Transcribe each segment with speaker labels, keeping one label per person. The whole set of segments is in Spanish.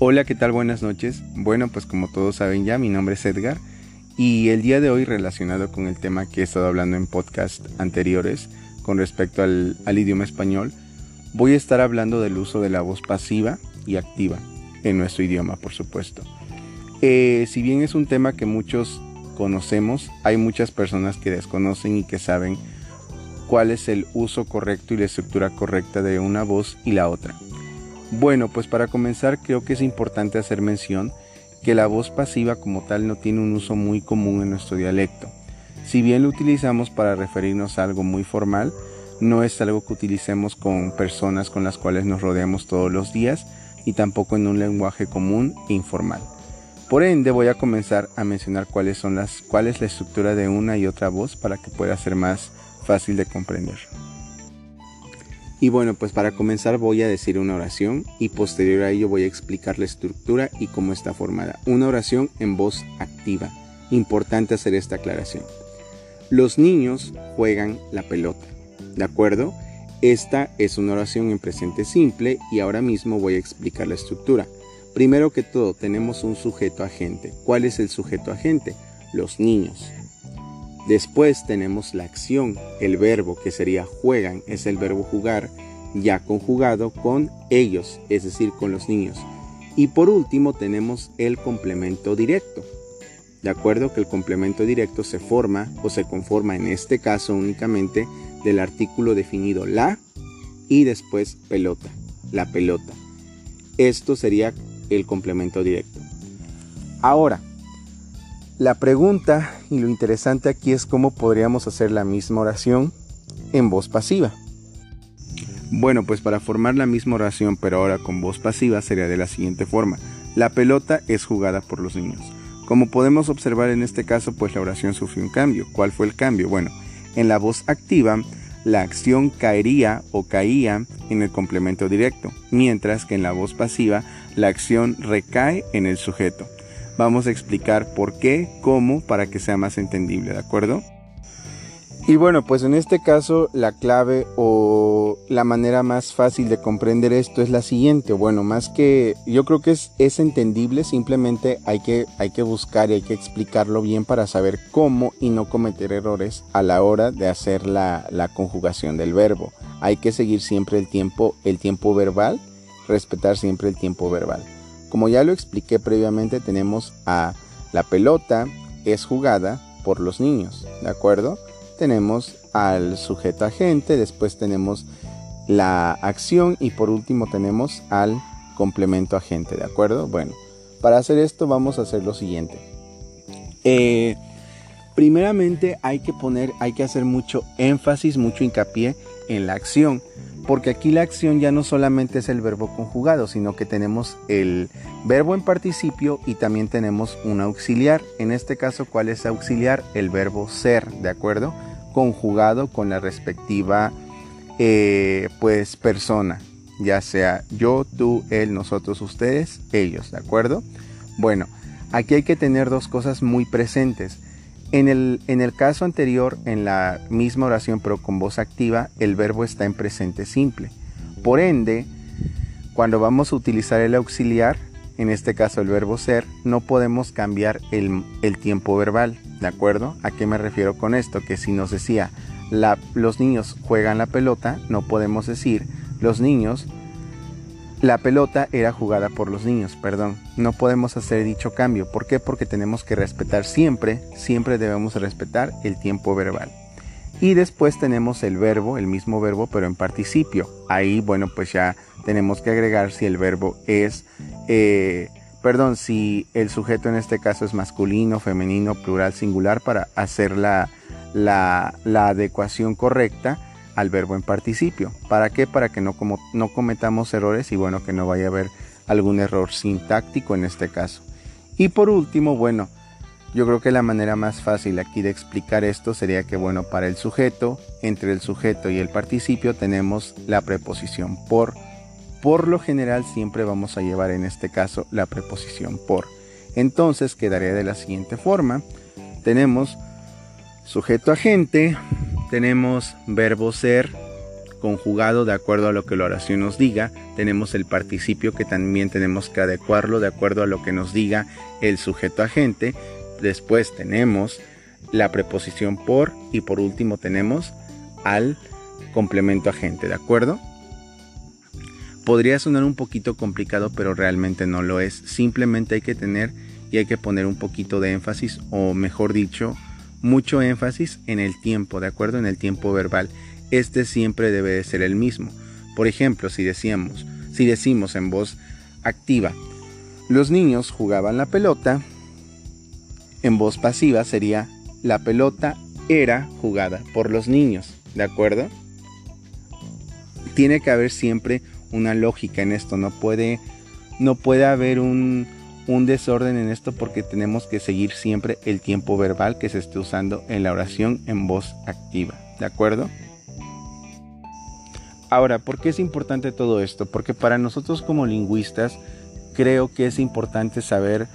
Speaker 1: Hola, ¿qué tal? Buenas noches. Bueno, pues como todos saben ya, mi nombre es Edgar y el día de hoy relacionado con el tema que he estado hablando en podcast anteriores con respecto al, idioma español, voy a estar hablando del uso de la voz pasiva y activa en nuestro idioma, por supuesto. Eh, si bien es un tema que muchos conocemos, hay muchas personas que desconocen y que saben cuál es el uso correcto y la estructura correcta de una voz y la otra. Bueno, pues para comenzar creo que es importante hacer mención que la voz pasiva como tal no tiene un uso muy común en nuestro dialecto. Si bien lo utilizamos para referirnos a algo muy formal, no es algo que utilicemos con personas con las cuales nos rodeamos todos los días y tampoco en un lenguaje común e informal. Por ende voy a comenzar a mencionar cuáles son las cuál es la estructura de una y otra voz para que pueda ser más fácil de comprender. Y bueno, pues para comenzar voy a decir una oración y posterior a ello voy a explicar la estructura y cómo está formada. Una oración en voz activa. Importante hacer esta aclaración. Los niños juegan la pelota. ¿De acuerdo? Esta es una oración en presente simple y ahora mismo voy a explicar la estructura. Primero que todo tenemos un sujeto agente. ¿Cuál es el sujeto agente? Los niños. Después tenemos la acción, el verbo que sería juegan, es el verbo jugar, ya conjugado con ellos, es decir, con los niños. Y por último tenemos el complemento directo. De acuerdo que el complemento directo se forma o se conforma en este caso únicamente del artículo definido la y después pelota, la pelota. Esto sería el complemento directo. Ahora, la pregunta y lo interesante aquí es cómo podríamos hacer la misma oración en voz pasiva. Bueno, pues para formar la misma oración pero ahora con voz pasiva sería de la siguiente forma. La pelota es jugada por los niños. Como podemos observar en este caso, pues la oración sufrió un cambio. ¿Cuál fue el cambio? Bueno, en la voz activa, la acción caería o caía en el complemento directo, mientras que en la voz pasiva, la acción recae en el sujeto. Vamos a explicar por qué, cómo, para que sea más entendible, ¿de acuerdo? Y bueno, pues en este caso la clave o la manera más fácil de comprender esto es la siguiente. Bueno, más que yo creo que es, entendible, simplemente hay que, hay que buscar y hay que explicarlo bien para saber cómo y no cometer errores a la hora de hacer la, la conjugación del verbo. Hay que seguir siempre el tiempo, el tiempo verbal, respetar siempre el tiempo verbal. Como ya lo expliqué previamente, tenemos a la pelota es jugada por los niños, ¿de acuerdo? Tenemos al sujeto agente, después tenemos la acción y por último tenemos al complemento agente, ¿de acuerdo? Bueno, para hacer esto vamos a hacer lo siguiente. Eh, primeramente hay que poner, hay que hacer mucho énfasis, mucho hincapié en la acción porque aquí la acción ya no solamente es el verbo conjugado, sino que tenemos el verbo en participio y también tenemos un auxiliar. En este caso, ¿cuál es auxiliar? El verbo ser, ¿de acuerdo? Conjugado con la respectiva eh, pues persona, ya sea yo, tú, él, nosotros, ustedes, ellos, ¿de acuerdo? Bueno, aquí hay que tener dos cosas muy presentes. En el, en el caso anterior, en la misma oración pero con voz activa, el verbo está en presente simple. Por ende, cuando vamos a utilizar el auxiliar, en este caso el verbo ser, no podemos cambiar el, tiempo verbal, ¿de acuerdo? ¿A qué me refiero con esto? Que si nos decía los niños juegan la pelota, no podemos decir los niños la pelota era jugada por los niños, perdón. No podemos hacer dicho cambio. ¿Por qué? Porque tenemos que respetar siempre, siempre debemos respetar el tiempo verbal. Y después tenemos el verbo, el mismo verbo, pero en participio. Ahí, bueno, pues ya tenemos que agregar si el verbo es, eh, perdón, si el sujeto en este caso es masculino, femenino, plural, singular, para hacer la, la, la adecuación correcta al verbo en participio. ¿Para qué? Para que no, cometamos errores y bueno, que no vaya a haber algún error sintáctico en este caso. Y por último, bueno, yo creo que la manera más fácil aquí de explicar esto sería que, bueno, para el sujeto, entre el sujeto y el participio tenemos la preposición por. Por lo general siempre vamos a llevar en este caso la preposición por. Entonces quedaría de la siguiente forma. Tenemos sujeto agente, tenemos verbo ser conjugado de acuerdo a lo que la oración nos diga. Tenemos el participio que también tenemos que adecuarlo de acuerdo a lo que nos diga el sujeto agente. Después tenemos la preposición por y por último tenemos al complemento agente, ¿de acuerdo? Podría sonar un poquito complicado, pero realmente no lo es. Simplemente hay que tener y hay que poner un poquito de énfasis, o mejor dicho, mucho énfasis en el tiempo, ¿de acuerdo? En el tiempo verbal. Este siempre debe de ser el mismo. Por ejemplo, si decíamos, si decimos en voz activa, los niños jugaban la pelota, en voz pasiva sería la pelota era jugada por los niños, ¿de acuerdo? Tiene que haber siempre una lógica en esto, no puede no puede haber un un desorden en esto porque tenemos que seguir siempre el tiempo verbal que se esté usando en la oración en voz activa. ¿De acuerdo? Ahora, ¿por qué es importante todo esto? Porque para nosotros como lingüistas creo que es importante saber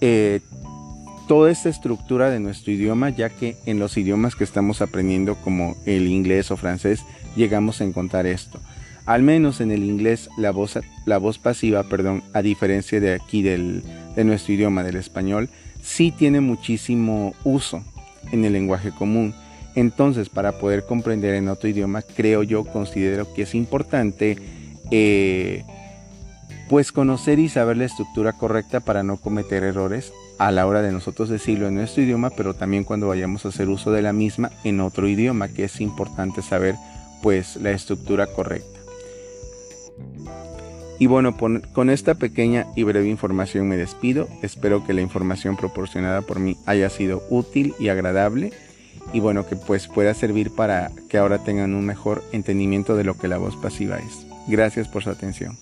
Speaker 1: eh, toda esta estructura de nuestro idioma, ya que en los idiomas que estamos aprendiendo como el inglés o francés llegamos a encontrar esto. Al menos en el inglés la voz, la voz pasiva, perdón, a diferencia de aquí del, de nuestro idioma, del español, sí tiene muchísimo uso en el lenguaje común. Entonces, para poder comprender en otro idioma, creo yo, considero que es importante eh, pues conocer y saber la estructura correcta para no cometer errores a la hora de nosotros decirlo en nuestro idioma, pero también cuando vayamos a hacer uso de la misma en otro idioma, que es importante saber pues la estructura correcta. Y bueno, con esta pequeña y breve información me despido. Espero que la información proporcionada por mí haya sido útil y agradable. Y bueno, que pues pueda servir para que ahora tengan un mejor entendimiento de lo que la voz pasiva es. Gracias por su atención.